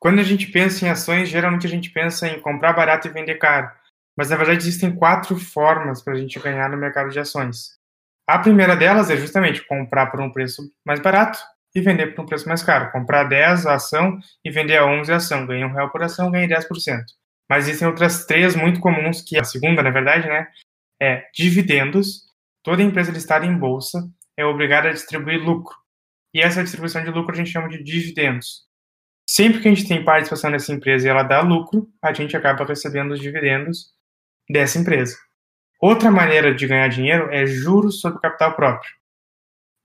Quando a gente pensa em ações, geralmente a gente pensa em comprar barato e vender caro. Mas na verdade existem quatro formas para a gente ganhar no mercado de ações. A primeira delas é justamente comprar por um preço mais barato e vender por um preço mais caro. Comprar 10 a ação e vender a 11 a ação. Ganha um real por ação, ganha 10%. Mas existem outras três muito comuns, que a segunda, na verdade, né, é dividendos. Toda empresa listada em bolsa é obrigada a distribuir lucro. E essa distribuição de lucro a gente chama de dividendos. Sempre que a gente tem participação nessa empresa e ela dá lucro, a gente acaba recebendo os dividendos dessa empresa. Outra maneira de ganhar dinheiro é juros sobre capital próprio.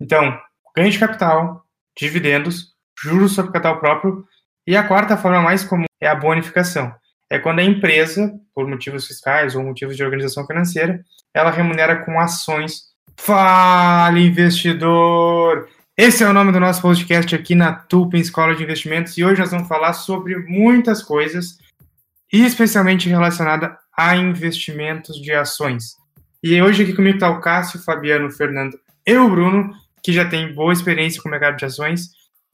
Então, ganho de capital, dividendos, juros sobre capital próprio e a quarta forma mais comum é a bonificação. É quando a empresa, por motivos fiscais ou motivos de organização financeira, ela remunera com ações. Fale, investidor! Esse é o nome do nosso podcast aqui na Tulpen Escola de Investimentos e hoje nós vamos falar sobre muitas coisas, especialmente relacionada a investimentos de ações. E hoje aqui comigo está o Cássio, Fabiano, Fernando e o Bruno, que já tem boa experiência com o mercado de ações.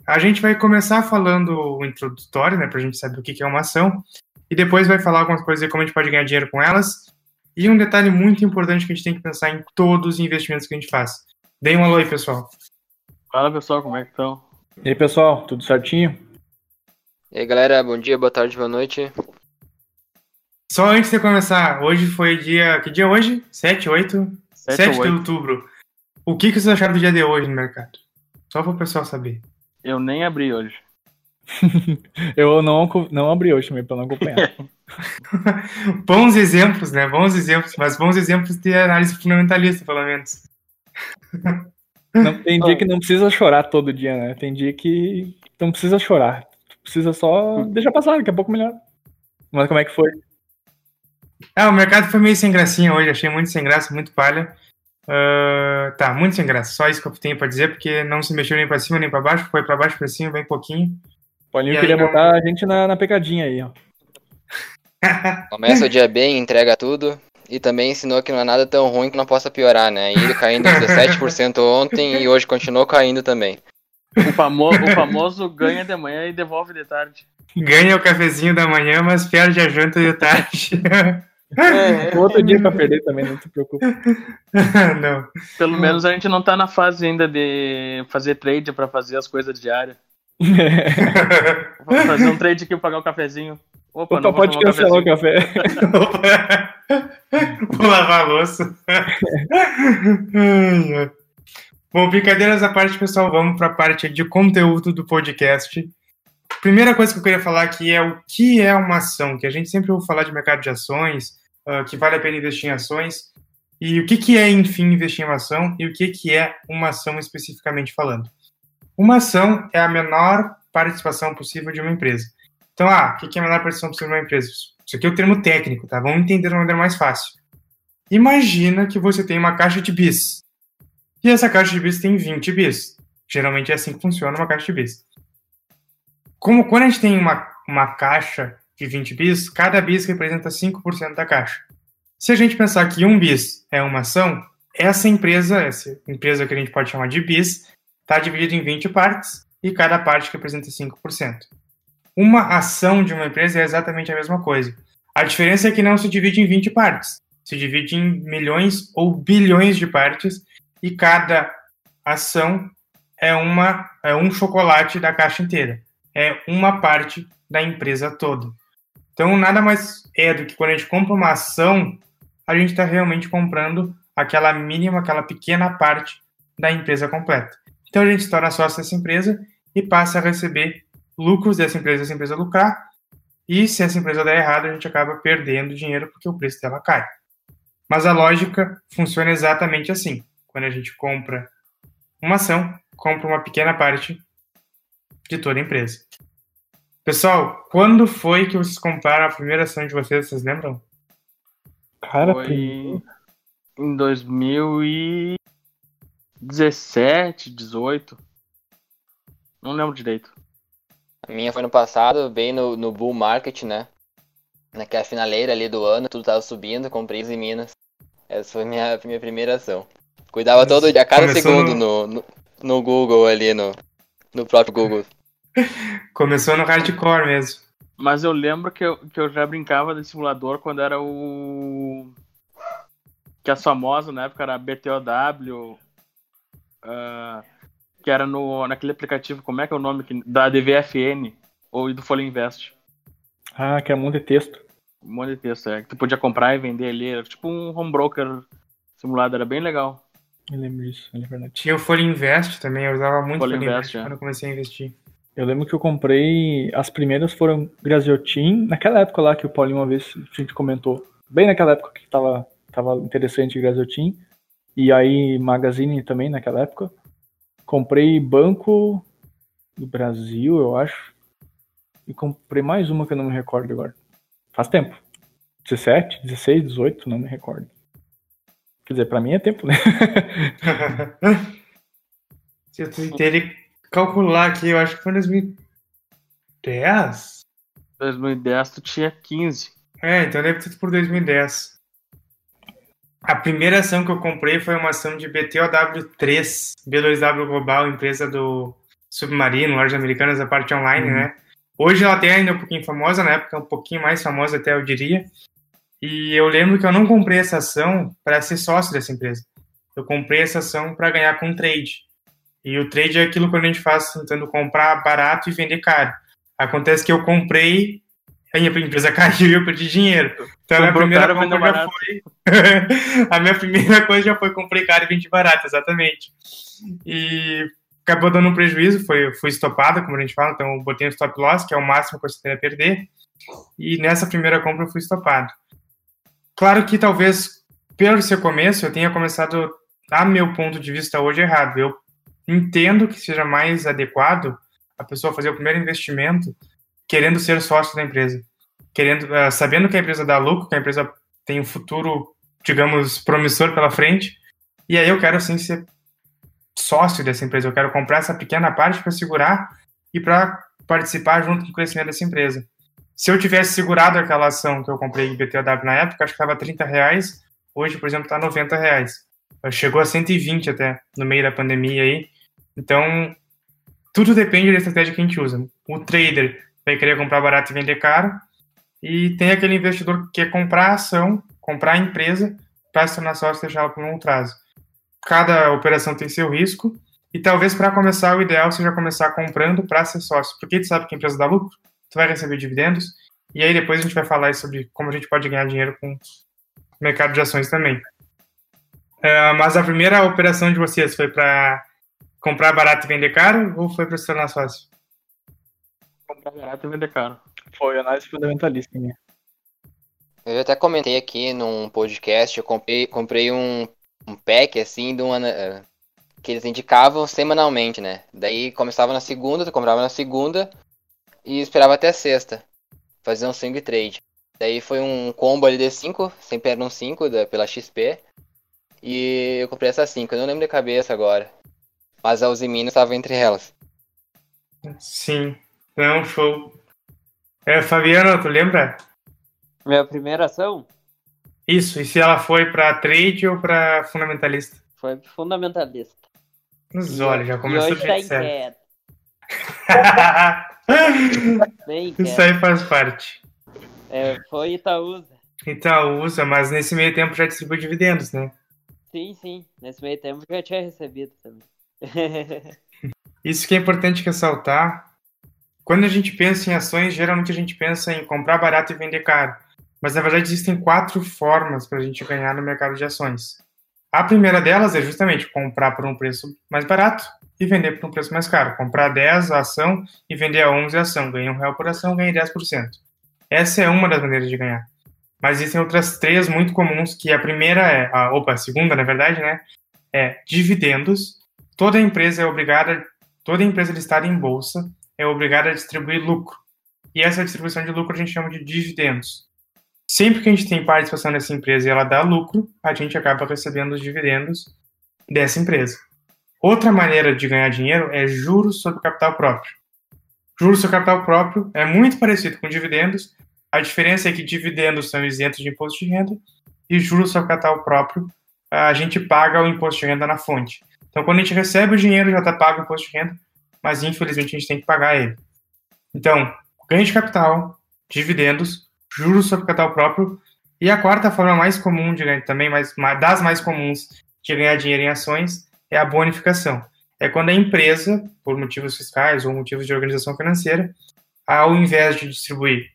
A gente vai começar falando o introdutório, né, para a gente saber o que é uma ação, e depois vai falar algumas coisas de como a gente pode ganhar dinheiro com elas. E um detalhe muito importante que a gente tem que pensar em todos os investimentos que a gente faz. Deem um alô aí, pessoal. Fala, pessoal, como é que estão? E aí, pessoal, tudo certinho? E aí, galera, bom dia, boa tarde, boa noite. Só antes de começar, hoje foi dia. Que dia é hoje? 7, 8? 7, 7 de outubro. O que, que vocês acharam do dia de hoje no mercado? Só para o pessoal saber. Eu nem abri hoje. eu não, não abri hoje também, para não acompanhar. bons exemplos, né? Bons exemplos, mas bons exemplos de análise fundamentalista, pelo menos. Não, tem dia que não precisa chorar todo dia, né? Tem dia que não precisa chorar. Precisa só deixar passar, daqui a pouco melhor. Mas como é que foi? É, o mercado foi meio sem gracinha hoje, achei muito sem graça, muito palha. Uh, tá, muito sem graça, só isso que eu tenho pra dizer, porque não se mexeu nem pra cima nem pra baixo, foi pra baixo pra cima, bem pouquinho. Paulinho queria aí, botar não... a gente na, na pegadinha aí, ó. Começa o dia bem, entrega tudo. E também ensinou que não é nada tão ruim que não possa piorar, né? Ele caindo 17% ontem e hoje continuou caindo também. O, famo o famoso ganha de manhã e devolve de tarde. Ganha o cafezinho da manhã, mas perde a janta de tarde. É, outro dia pra perder também, não se preocupe. não. Pelo menos a gente não tá na fase ainda de fazer trade pra fazer as coisas diárias. Vou fazer um trade aqui pra pagar o cafezinho. Opa, Opa pode cancelar o café. vou lavar a louça. Bom, brincadeiras à parte, pessoal, vamos para a parte de conteúdo do podcast. Primeira coisa que eu queria falar aqui é o que é uma ação, que a gente sempre ouve falar de mercado de ações, uh, que vale a pena investir em ações, e o que, que é, enfim, investir em uma ação, e o que, que é uma ação especificamente falando. Uma ação é a menor participação possível de uma empresa. Então, ah, o que, é a menor participação possível de uma empresa? Isso aqui é o termo técnico, tá? Vamos entender de uma maneira mais fácil. Imagina que você tem uma caixa de bis. E essa caixa de bis tem 20 bis. Geralmente é assim que funciona uma caixa de bis como quando a gente tem uma, uma caixa de 20 bis, cada bis representa 5% da caixa. Se a gente pensar que um bis é uma ação, essa empresa, essa empresa que a gente pode chamar de bis, está dividida em 20 partes e cada parte representa 5%. Uma ação de uma empresa é exatamente a mesma coisa. A diferença é que não se divide em 20 partes, se divide em milhões ou bilhões de partes e cada ação é, uma, é um chocolate da caixa inteira é uma parte da empresa toda. Então, nada mais é do que quando a gente compra uma ação, a gente está realmente comprando aquela mínima, aquela pequena parte da empresa completa. Então, a gente se torna sócio dessa empresa e passa a receber lucros dessa empresa, essa empresa lucrar. E se essa empresa der errado, a gente acaba perdendo dinheiro porque o preço dela cai. Mas a lógica funciona exatamente assim. Quando a gente compra uma ação, compra uma pequena parte de toda a empresa. Pessoal, quando foi que vocês compraram a primeira ação de vocês? Vocês lembram? Cara, foi em 2017, 18. Não lembro direito. A minha foi no passado, bem no, no bull market, né? Naquela finaleira ali do ano, tudo tava subindo, comprei em Minas. Essa foi minha, minha primeira ação. Cuidava todo dia, a cada Começou segundo no... No, no, no Google ali, no, no próprio Google. Começou no hardcore mesmo. Mas eu lembro que eu, que eu já brincava de simulador quando era o. Que as famosas na época era BTOW. Uh, que era no, naquele aplicativo, como é que é o nome? Da DVFN ou do Folha Invest. Ah, que é um monte de texto. Um monte de texto, é. Que tu podia comprar e vender ali. Era tipo um home broker simulado, era bem legal. Eu lembro disso, é verdade. Tinha o Folha Invest também, eu usava muito Folha Folha Invest, Invest é. quando eu comecei a investir. Eu lembro que eu comprei. As primeiras foram Graziotin, naquela época lá que o Paulinho uma vez a gente comentou. Bem naquela época que tava, tava interessante Graziotin. E aí Magazine também naquela época. Comprei Banco do Brasil, eu acho. E comprei mais uma que eu não me recordo agora. Faz tempo. 17, 16, 18, não me recordo. Quer dizer, pra mim é tempo, né? Se eu que calcular aqui, eu acho que foi em 2010. 2010 tu tinha 15. É, então deve ter sido por 2010. A primeira ação que eu comprei foi uma ação de BTOW3, B2W Global, empresa do Submarino, Lojas Americanas, a parte online, Uhum. né? Hoje ela tem ainda um pouquinho famosa, na época um pouquinho mais famosa até, eu diria. E eu lembro que eu não comprei essa ação para ser sócio dessa empresa. Eu comprei essa ação para ganhar com trade. E o trade é aquilo que a gente faz tentando comprar barato e vender caro. Acontece que eu comprei, a minha empresa caiu e eu perdi dinheiro. Então a minha primeira compra já foi. a minha primeira coisa já foi comprei caro e vendi barato, exatamente. E acabou dando um prejuízo, foi, fui estopada, como a gente fala, então eu botei um stop loss, que é o máximo que você teria a perder. E nessa primeira compra eu fui estopado. Claro que talvez, pelo seu começo, eu tenha começado, a meu ponto de vista hoje, errado. Eu entendo que seja mais adequado a pessoa fazer o primeiro investimento querendo ser sócio da empresa. Querendo, ah, sabendo que a empresa dá lucro, que a empresa tem um futuro, digamos, promissor pela frente. E aí eu quero, sim, ser sócio dessa empresa. Eu quero comprar essa pequena parte para segurar e para participar junto com o crescimento dessa empresa. Se eu tivesse segurado aquela ação que eu comprei em BTW na época, acho que estava 30 reais. Hoje, por exemplo, está 90 reais. Chegou a 120 até no meio da pandemia aí. Então, tudo depende da estratégia que a gente usa. O trader vai querer comprar barato e vender caro. E tem aquele investidor que quer comprar a ação, comprar a empresa para se tornar sócio e deixar ela por longo prazo. Cada operação tem seu risco. E talvez para começar, o ideal seja começar comprando para ser sócio. Porque tu sabe que a empresa dá lucro, tu vai receber dividendos. E aí depois a gente vai falar sobre como a gente pode ganhar dinheiro com o mercado de ações também. É, mas a primeira operação de vocês foi para comprar barato e vender caro ou foi para se tornar sócio? Comprar barato e vender caro. Foi análise fundamentalista minha. Eu até comentei aqui num podcast, eu comprei, comprei um, um pack assim de uma, eh, que eles indicavam semanalmente, né? Daí começava na segunda, tu comprava na segunda e esperava até sexta. Fazer um swing trade. Daí foi um combo ali de 5, sempre eram 5 pela XP. E eu comprei essas 5, eu não lembro de cabeça agora. Mas a Uzimino estava entre elas. Sim, não, show. É, Fabiano, tu lembra? Minha primeira ação Isso, e se ela foi para trade ou para fundamentalista? foi fundamentalista. Mas olha, já e começou hoje do tá. Bem Isso aí faz parte. É, foi Itaúsa. Itaúsa, mas nesse meio tempo já distribui dividendos, né? Sim, sim. Nesse meio tempo já tinha recebido também. Isso que é importante ressaltar. Quando a gente pensa em ações, geralmente a gente pensa em comprar barato e vender caro. Mas na verdade existem quatro formas para a gente ganhar no mercado de ações. A primeira delas é justamente comprar por um preço mais barato e vender por um preço mais caro. Comprar 10 a ação e vender a 11 a ação. Ganha um real por ação, ganha 10%. Essa é uma das maneiras de ganhar. Mas existem outras três muito comuns, que a primeira é, a, opa, a segunda, na verdade, né, é dividendos. Toda empresa é obrigada, toda empresa listada em bolsa é obrigada a distribuir lucro. E essa distribuição de lucro a gente chama de dividendos. Sempre que a gente tem participação nessa empresa e ela dá lucro, a gente acaba recebendo os dividendos dessa empresa. Outra maneira de ganhar dinheiro é juros sobre capital próprio. Juros sobre capital próprio é muito parecido com dividendos. A diferença é que dividendos são isentos de imposto de renda e juros sobre capital próprio a gente paga o imposto de renda na fonte. Então, quando a gente recebe o dinheiro, já está pago o imposto de renda. Mas infelizmente a gente tem que pagar ele. Então, ganho de capital, dividendos, juros sobre capital próprio e a quarta forma mais comum de ganhar, também das mais comuns de ganhar dinheiro em ações é a bonificação. É quando a empresa, por motivos fiscais ou motivos de organização financeira, ao invés de distribuir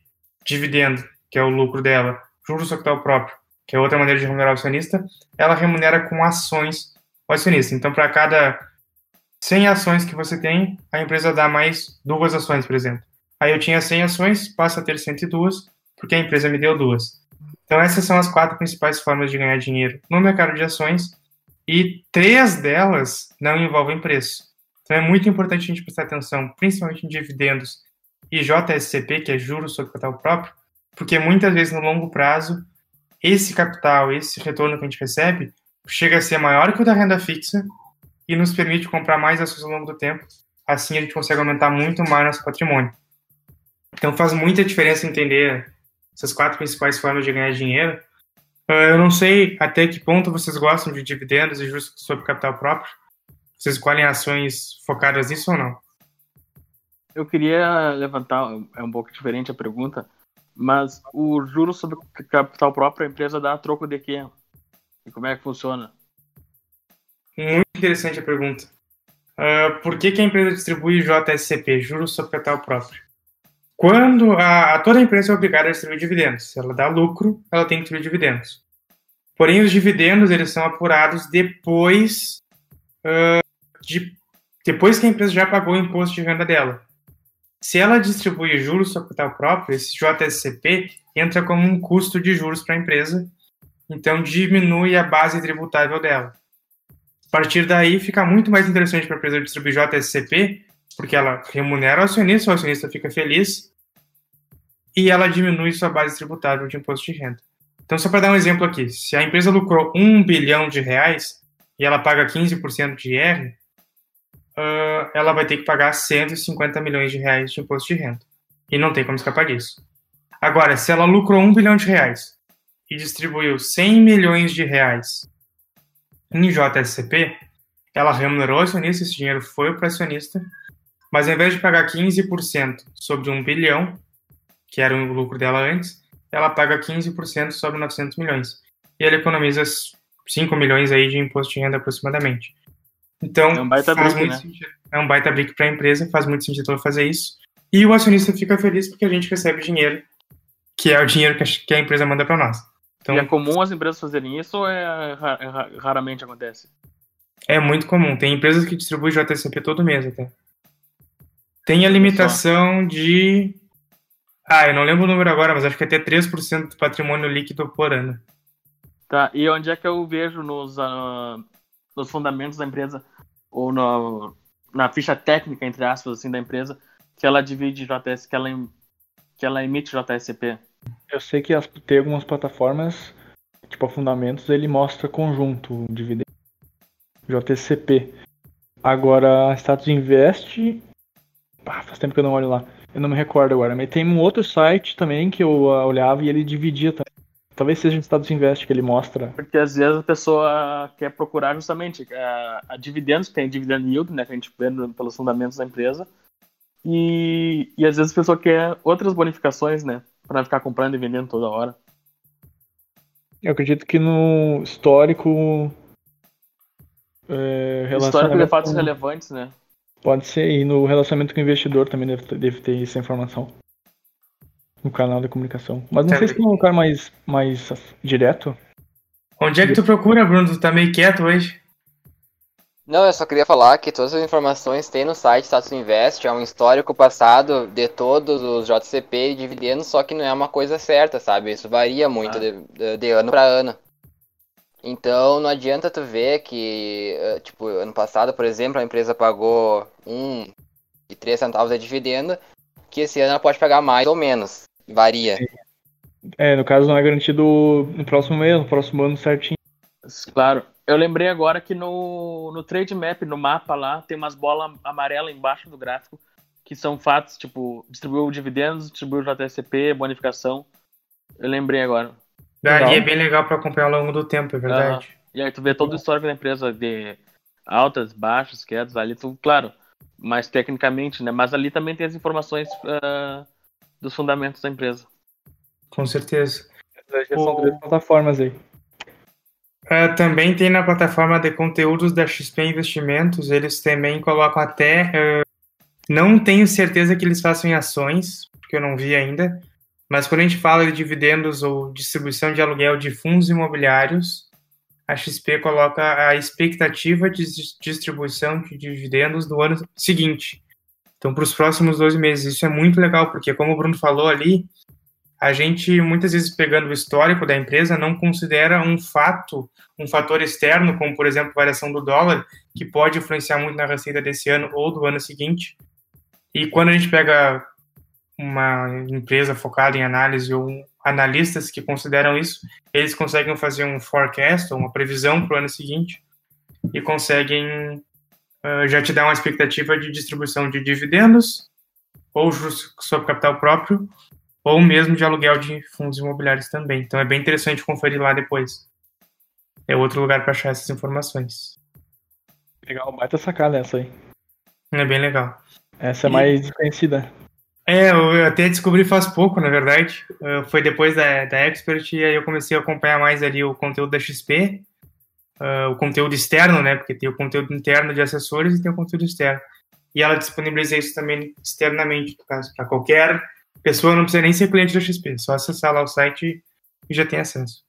dividendo, que é o lucro dela, juros sobre capital próprio, que é outra maneira de remunerar o acionista, ela remunera com ações o acionista. Então, para cada 100 ações que você tem, a empresa dá mais duas ações, por exemplo. Aí eu tinha 100 ações, passa a ter 102, porque a empresa me deu duas. Então, essas são as quatro principais formas de ganhar dinheiro no mercado de ações, e três delas não envolvem preço. Então, é muito importante a gente prestar atenção, principalmente em dividendos e JSCP, que é juros sobre capital próprio, porque muitas vezes no longo prazo, esse capital, esse retorno que a gente recebe, chega a ser maior que o da renda fixa e nos permite comprar mais ações ao longo do tempo. Assim a gente consegue aumentar muito mais nosso patrimônio. Então faz muita diferença entender essas quatro principais formas de ganhar dinheiro. Ah, eu não sei até que ponto vocês gostam de dividendos e juros sobre capital próprio. Vocês escolhem ações focadas nisso ou não? Eu queria levantar, é um pouco diferente a pergunta, mas o juro sobre capital próprio, a empresa dá troco de quê? E como é que funciona? Muito interessante a pergunta. Uh, por que, que, a empresa distribui JSCP, juros sobre capital próprio? Quando a, a, toda empresa é obrigada a distribuir dividendos. Se ela dá lucro, ela tem que distribuir dividendos. Porém, os dividendos eles são apurados depois uh, de depois que a empresa já pagou o imposto de renda dela. Se ela distribui juros sobre capital próprio, esse JSCP entra como um custo de juros para a empresa, então diminui a base tributável dela. A partir daí, fica muito mais interessante para a empresa distribuir JSCP, porque ela remunera o acionista, o acionista fica feliz e ela diminui sua base tributável de imposto de renda. Então, só para dar um exemplo aqui, se a empresa lucrou 1 bilhão de reais e ela paga 15% de IR, uh, ela vai ter que pagar 150 milhões de reais de imposto de renda. E não tem como escapar disso. Agora, se ela lucrou 1 bilhão de reais e distribuiu 100 milhões de reais em JSCP, ela remunerou o acionista, esse dinheiro foi para o acionista, mas ao invés de pagar 15% sobre 1 bilhão, que era o lucro dela antes, ela paga 15% sobre 900 milhões. E ela economiza 5 milhões aí de imposto de renda aproximadamente. Então, é um baita faz brick, muito né? sentido. É um baita brick para a empresa, faz muito sentido ela fazer isso. E o acionista fica feliz porque a gente recebe dinheiro, que é o dinheiro que a empresa manda para nós. Então, e é comum as empresas fazerem isso ou é, é, raramente acontece? É muito comum. Tem empresas que distribuem JSP todo mês até. Tem a limitação de. Ah, eu não lembro o número agora, mas acho que até 3% do patrimônio líquido por ano. Tá, e onde é que eu vejo nos, uh, nos fundamentos da empresa, ou no, na ficha técnica, entre aspas, assim, da empresa, que ela divide JS, que ela, que ela emite JSCP? Eu sei que as, tem algumas plataformas, tipo a Fundamentos, ele mostra conjunto, dividendo JSCP. Agora, Status Invest, ah, faz tempo que eu não olho lá. Eu não me recordo agora, mas tem um outro site também que eu uh, olhava e ele dividia também. Talvez seja o Status Invest que ele mostra. Porque às vezes a pessoa quer procurar justamente a, a dividendos, tem dividend yield, né, que a gente vê pelos fundamentos da empresa. E, e às vezes a pessoa quer outras bonificações, né, para ficar comprando e vendendo toda hora. Eu acredito que no histórico. É, histórico de fatos relevantes, né? Pode ser, e no relacionamento com o investidor também deve, deve ter essa informação no canal de comunicação. Mas não sei se tem um lugar mais, mais direto. Onde é que tu procura, Bruno? Tu tá meio quieto hoje. Não, eu só queria falar que todas as informações tem no site Status Invest, é um histórico passado de todos os JCP e dividendos, só que não é uma coisa certa, sabe? Isso varia muito ah. de, de, de, ano para ano. Então não adianta tu ver que, eh, tipo, ano passado, por exemplo, a empresa pagou um e três centavos de dividendo, que esse ano ela pode pagar mais ou menos. Varia. É, no caso não é garantido no próximo mês, no próximo ano certinho. Claro. Eu lembrei agora que no, no trade map, no mapa lá, tem umas bolas amarelas embaixo do gráfico, que são fatos, tipo, distribuiu dividendos, distribuiu JSP, bonificação. Eu lembrei agora. Daí é bem legal para acompanhar ao longo do tempo, é verdade. E aí tu vê todo o histórico da empresa de altas, baixas, quedas, ali tu, claro, mais tecnicamente, né? Mas ali também tem as informações uh, dos fundamentos da empresa. Com certeza. São três plataformas aí. Uh, também tem na plataforma de conteúdos da XP Investimentos, eles também colocam até. Uh, não tenho certeza que eles façam em ações, porque eu não vi ainda, mas quando a gente fala de dividendos ou distribuição de aluguel de fundos imobiliários, a XP coloca a expectativa de distribuição de dividendos do ano seguinte. Então, para os próximos 12 meses. Isso é muito legal, porque, como o Bruno falou ali, a gente, muitas vezes, pegando o histórico da empresa, não considera um fato, um fator externo, como, por exemplo, variação do dólar, que pode influenciar muito na receita desse ano ou do ano seguinte. E quando a gente pega uma empresa focada em análise ou analistas que consideram isso, eles conseguem fazer um forecast ou uma previsão para o ano seguinte e conseguem uh, já te dar uma expectativa de distribuição de dividendos ou sobre capital próprio ou mesmo de aluguel de fundos imobiliários também. Então é bem interessante conferir lá depois. É outro lugar para achar essas informações. Legal, baita sacada essa aí. É bem legal. Essa é mais desconhecida. É, eu até descobri faz pouco, na verdade. Foi depois da, da Expert e aí eu comecei a acompanhar mais ali o conteúdo da XP, uh, ah, o conteúdo externo, né? Porque tem o conteúdo interno de assessores e tem o conteúdo externo. E ela disponibiliza isso também externamente, no caso, para qualquer pessoa, não precisa nem ser cliente da XP, só acessar lá o site e já tem acesso.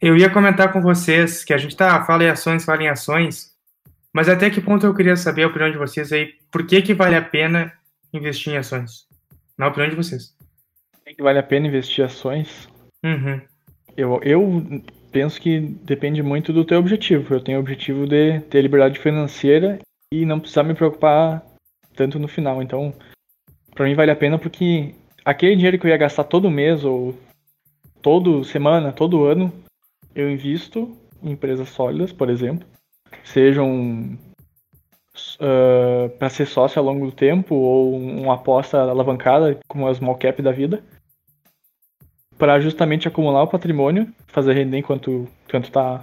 Eu ia comentar com vocês que a gente tá, fala em ações, fala em ações, mas até que ponto eu queria saber a opinião de vocês aí, por que que vale a pena investir em ações? Na opinião de vocês. Que vale a pena investir em ações? Uhum. Eu, eu penso que depende muito do teu objetivo. Eu tenho o objetivo de ter liberdade financeira e não precisar me preocupar tanto no final. Então, para mim vale a pena porque aquele dinheiro que eu ia gastar todo mês ou todo semana, todo ano, eu invisto em empresas sólidas, por exemplo, sejam uh, para ser sócio ao longo do tempo ou uma aposta alavancada como a small cap da vida para justamente acumular o patrimônio, fazer render enquanto enquanto está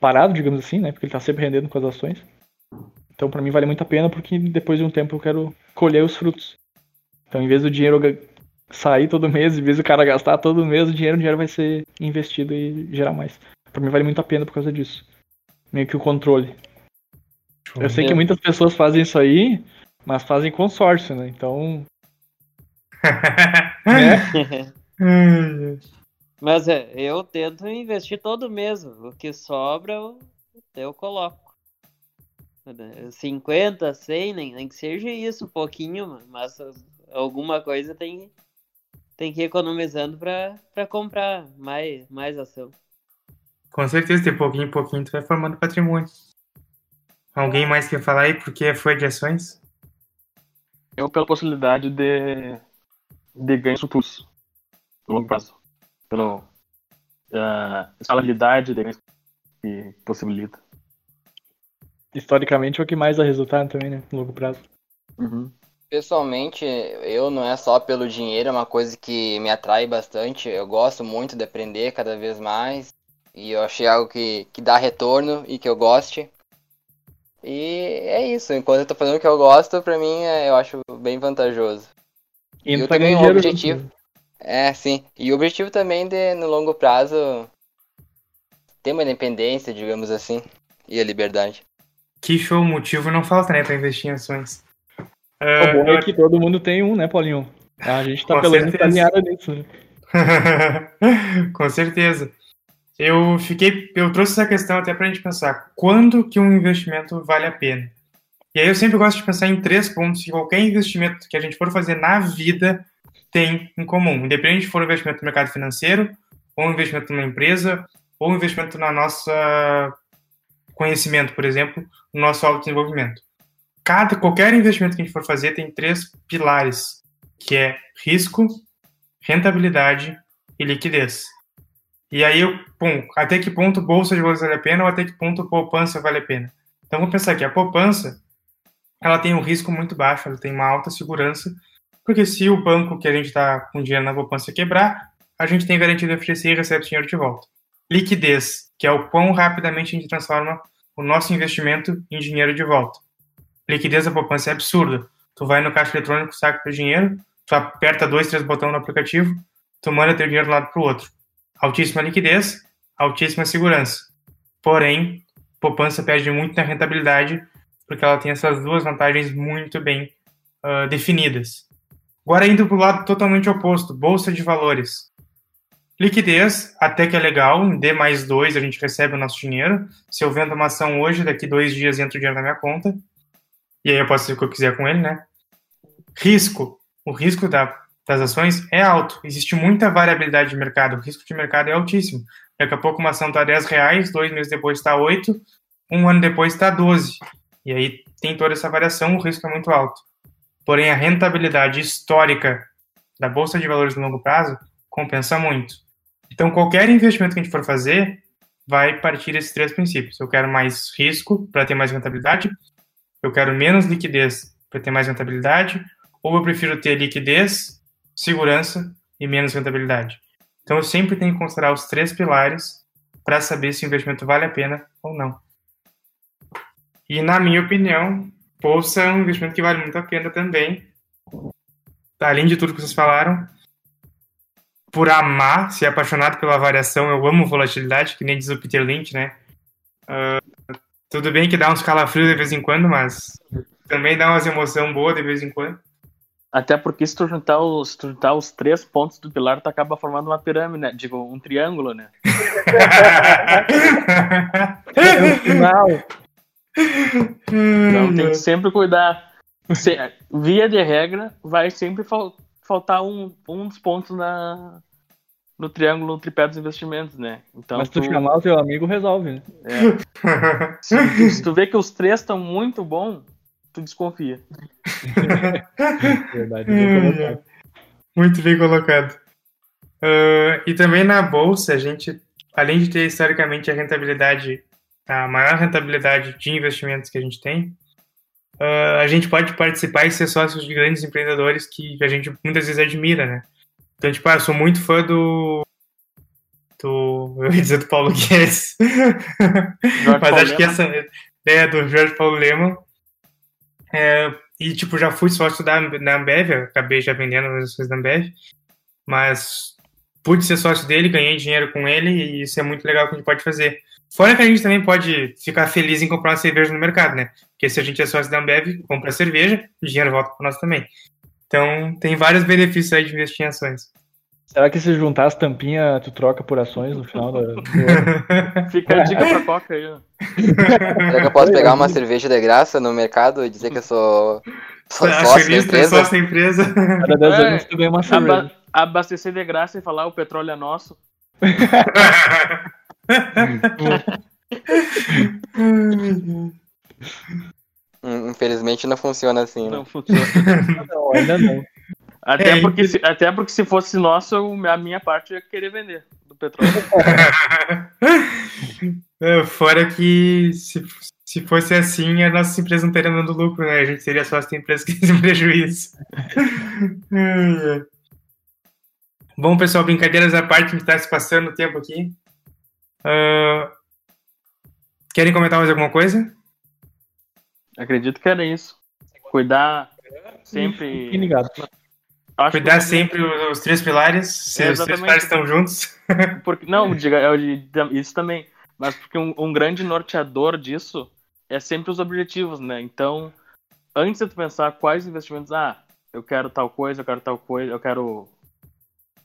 parado, digamos assim, né? Porque ele está sempre rendendo com as ações. Então, para mim vale muito a pena porque depois de um tempo eu quero colher os frutos. Então, em vez do dinheiro sair todo mês, em vez do cara gastar todo mês, o dinheiro, o dinheiro vai ser investido e gerar mais. Para mim vale muito a pena por causa disso. Meio que o controle. Eu sei que muitas pessoas fazem isso aí, mas fazem consórcio, né? Então. né? mas é, eu tento investir todo mês. O que sobra eu, eu coloco. 50, 100, nem, nem que seja isso, um pouquinho, mas alguma coisa tem, tem que ir economizando para comprar mais, mais ação. Com certeza, de pouquinho em pouquinho tu vai formando patrimônio. Alguém mais quer falar aí porque foi de ações? Eu pela possibilidade de, de ganhos futuros no longo prazo. Pela uh, escalabilidade de ganhos que possibilita. Historicamente é o que mais dá resultado também, né? No longo prazo. Uhum. Pessoalmente, eu não é só pelo dinheiro, é uma coisa que me atrai bastante. Eu gosto muito de aprender cada vez mais. E eu achei algo que, que dá retorno e que eu goste. E é isso, enquanto eu tô fazendo o que eu gosto, pra mim é, eu acho bem vantajoso. E, e eu também o objetivo. É, sim. E o objetivo também de, no longo prazo, ter uma independência, digamos assim, e a liberdade. Que show, motivo não falta, né, pra investir em ações. Uh, o bom é que todo mundo tem um, né, Paulinho? A gente tá pelo menos caminhada nisso. Né? Com certeza. Eu fiquei, eu trouxe essa questão até para a gente pensar quando que um investimento vale a pena. E aí eu sempre gosto de pensar em três pontos que qualquer investimento que a gente for fazer na vida tem em comum, independente se for um investimento no mercado financeiro, ou um investimento numa empresa, ou um investimento na nossa conhecimento, por exemplo, no nosso autodesenvolvimento. Cada qualquer investimento que a gente for fazer tem três pilares, que é risco, rentabilidade e liquidez. E aí, pum, até que ponto bolsa de valores vale a pena ou até que ponto poupança vale a pena? Então, vamos pensar aqui, a poupança, ela tem um risco muito baixo, ela tem uma alta segurança, porque se o banco que a gente está com dinheiro na poupança quebrar, a gente tem garantia de FGC e recebe o dinheiro de volta. Liquidez, que é o quão rapidamente a gente transforma o nosso investimento em dinheiro de volta. Liquidez da poupança é absurda. Tu vai no caixa eletrônico, saca teu dinheiro, tu aperta dois, três botões no aplicativo, tu manda teu dinheiro de um lado para o outro. Altíssima liquidez, altíssima segurança. Porém, poupança perde muito na rentabilidade, porque ela tem essas duas vantagens muito bem uh, definidas. Agora indo para o lado totalmente oposto, bolsa de valores. Liquidez, até que é legal, em D mais 2 a gente recebe o nosso dinheiro. Se eu vendo uma ação hoje, daqui dois dias entra o dinheiro na minha conta. E aí eu posso fazer o que eu quiser com ele, né? Risco. O risco da, das ações é alto. Existe muita variabilidade de mercado. O risco de mercado é altíssimo. Daqui a pouco uma ação está 10 reais, dois meses depois está 8, um ano depois está 12. E aí tem toda essa variação, o risco é muito alto. Porém, a rentabilidade histórica da Bolsa de Valores no longo prazo compensa muito. Então, qualquer investimento que a gente for fazer vai partir desses três princípios. Eu quero mais risco para ter mais rentabilidade, eu quero menos liquidez para ter mais rentabilidade, ou eu prefiro ter liquidez, segurança e menos rentabilidade. Então eu sempre tenho que considerar os três pilares para saber se o investimento vale a pena ou não. E na minha opinião, bolsa é um investimento que vale muito a pena também. Além de tudo que vocês falaram, por amar, ser apaixonado pela variação, eu amo volatilidade, que nem diz o Peter Lynch, né? Uh, tudo bem que dá uns calafrios de vez em quando, mas também dá umas emoção boa de vez em quando. Até porque se tu juntar os, tu juntar os três pontos do pilar, tu acaba formando uma pirâmide, né? Digo, um triângulo, né? Final. Então tem que sempre cuidar. Se, via de regra, vai sempre fal, faltar um, um dos pontos na, no triângulo, no tripé dos investimentos, né? Então, Mas tu, chamar o teu amigo, resolve, né? É. Se, tu, se tu vê que os três estão muito bons, tu desconfia. Verdade, bem colocado. Muito bem colocado. Uh, e também na bolsa, a gente, além de ter historicamente a rentabilidade, a maior rentabilidade de investimentos que a gente tem, uh, a gente pode participar e ser sócios de grandes empreendedores que a gente muitas vezes admira, né? Então, tipo, ah, eu sou muito fã do. do. Eu ia dizer do Paulo Guedes. Mas Paulo acho que essa é do Jorge Paulo Lema. É, e, tipo, já fui sócio da, da Ambev, acabei já vendendo as ações da Ambev. Mas pude ser sócio dele, ganhei dinheiro com ele e isso é muito legal que a gente pode fazer. Fora que a gente também pode ficar feliz em comprar uma cerveja no mercado, né? Porque se a gente é sócio da Ambev, compra cerveja, o dinheiro volta para nós também. Então, tem vários benefícios aí de investir em ações. Será que se juntar as tampinhas, tu troca por ações no final da-? Fica a dica pra Coca aí, ó. Será que eu posso pegar uma cerveja de graça no mercado e dizer que eu sou, sou sócio da empresa? sócio da empresa. Cada 10 É, anos tu ganha uma cerveja. Aba abastecer de graça e falar o petróleo é nosso. Hum, Infelizmente não funciona assim, né? Não funciona. Não, ainda não. Até, É, porque, se, até porque se fosse nosso, eu- a minha parte eu ia querer vender do petróleo. É, Fora que se, se fosse assim, a nossa empresa não estaria dando lucro, né? A gente seria sócio da empresa que tem prejuízo. Ai, ai. Bom, pessoal, brincadeiras à parte, me está se passando o tempo aqui. Ah, querem comentar mais alguma coisa? Acredito que era isso. Cuidar sempre. ligados. Acho Cuidar que- sempre os, três pilares, se É, os três pilares estão juntos. Porque, não, diga, eu de- isso também. Mas porque um, um grande norteador disso é sempre os objetivos, né? Então, antes de tu pensar quais investimentos, ah, eu quero tal coisa, eu quero tal coisa, eu quero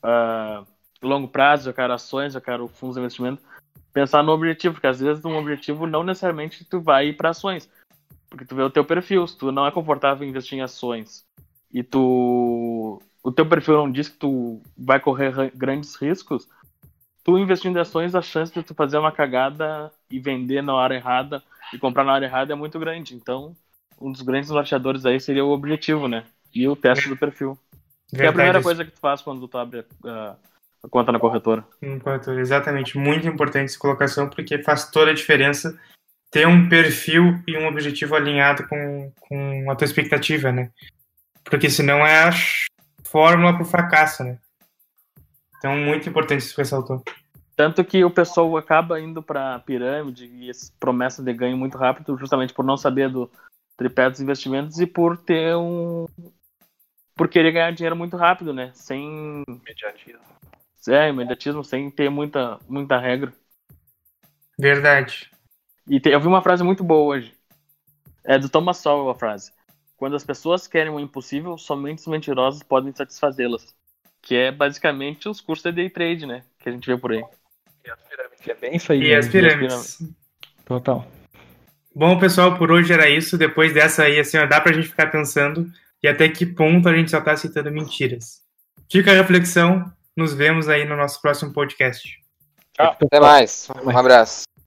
ah, longo prazo, eu quero ações, eu quero fundos de investimento, pensar no objetivo, porque às vezes um objetivo não necessariamente tu vai ir para ações. Porque tu vê o teu perfil, se tu não é confortável em investir em ações e tu o teu perfil não diz que tu vai correr ra- grandes riscos, tu investindo em ações, a chance de tu fazer uma cagada e vender na hora errada e comprar na hora errada é muito grande. Então, um dos grandes norteadores aí seria o objetivo, né? E o teste do perfil. Que é a primeira Verdade, coisa que tu faz quando tu abre a, a conta na corretora. Enquanto, exatamente, muito importante essa colocação, porque faz toda a diferença ter um perfil e um objetivo alinhado com, com a tua expectativa, né? Porque senão é a fórmula pro fracasso, né? Então, muito importante isso que você ressaltou. Tanto que o pessoal acaba indo pra pirâmide e essa promessa de ganho muito rápido, justamente por não saber do, tripé dos investimentos e por ter um. Por querer ganhar dinheiro muito rápido, né? Sem. Imediatismo. É, imediatismo, sem ter muita, muita regra. Verdade. E te- eu vi uma frase muito boa hoje. É do Thomas Sowell a frase. Quando as pessoas querem o impossível, somente os mentirosos podem satisfazê-las. Que é basicamente os cursos de day trade, né? Que a gente vê por aí. E as pirâmides. É bem isso aí. E as né? pirâmides. Total. Bom, pessoal, por hoje era isso. Depois dessa aí, assim, ó, dá pra gente ficar pensando e até que ponto a gente só tá aceitando mentiras. Fica a reflexão. Nos vemos aí no nosso próximo podcast. Tchau. Até mais. Um abraço.